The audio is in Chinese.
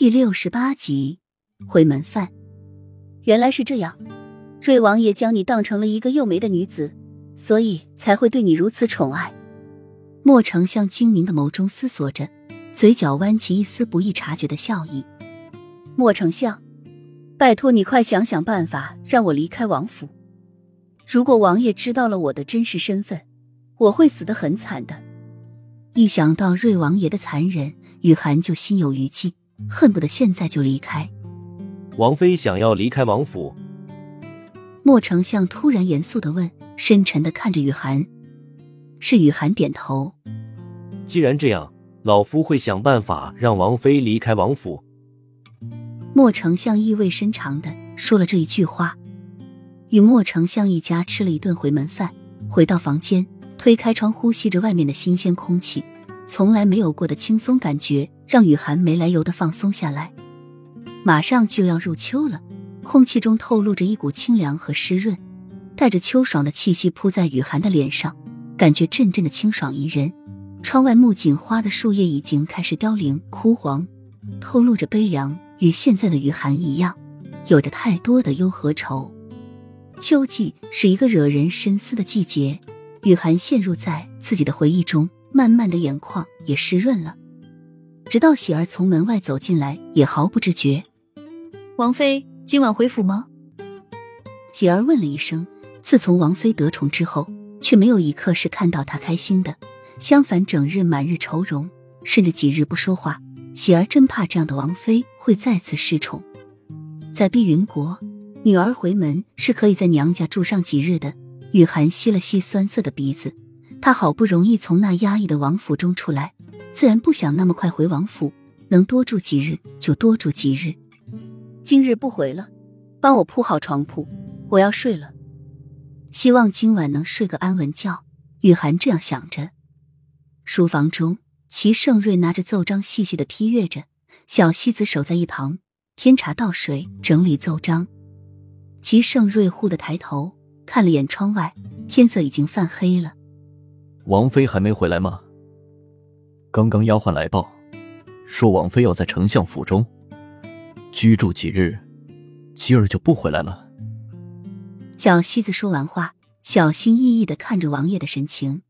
第六十八集，回门饭。原来是这样，瑞王爷将你当成了一个幼梅的女子，所以才会对你如此宠爱。莫丞相精明的眸中思索着，嘴角弯起一丝不易察觉的笑意。莫丞相，拜托你快想想办法，让我离开王府。如果王爷知道了我的真实身份，我会死得很惨的。一想到瑞王爷的残忍，雨涵就心有余悸，恨不得现在就离开。王妃想要离开王府，莫丞相突然严肃的问，深沉的看着雨涵。是雨涵点头。既然这样，老夫会想办法让王妃离开王府。莫丞相意味深长的说了这一句话。与莫丞相一家吃了一顿回门饭，回到房间，推开窗，呼吸着外面的新鲜空气，从来没有过的轻松感觉让雨涵没来由的放松下来。马上就要入秋了，空气中透露着一股清凉和湿润，带着秋爽的气息扑在雨涵的脸上，感觉阵阵的清爽宜人。窗外木槿花的树叶已经开始凋零枯黄，透露着悲凉。与现在的雨涵一样，有着太多的忧和愁。秋季是一个惹人深思的季节，雨涵陷入在自己的回忆中，慢慢的眼眶也湿润了。直到喜儿从门外走进来，也毫不知觉。王妃今晚回府吗？喜儿问了一声。自从王妃得宠之后，却没有一刻是看到她开心的，相反，整日满日愁容，甚至几日不说话。喜儿真怕这样的王妃会再次失宠。在碧云国，女儿回门是可以在娘家住上几日的。雨涵吸了吸酸涩的鼻子，她好不容易从那压抑的王府中出来。自然不想那么快回王府，能多住几日就多住几日。今日不回了，帮我铺好床铺，我要睡了。希望今晚能睡个安稳觉。雨涵这样想着。书房中，齐盛瑞拿着奏章细细的批阅着，小西子守在一旁添茶倒水，整理奏章。齐盛瑞忽的抬头看了眼窗外，天色已经泛黑了。王妃还没回来吗？刚刚丫鬟来报，说王妃要在丞相府中居住几日，今儿就不回来了。小西子说完话，小心翼翼的看着王爷的神情，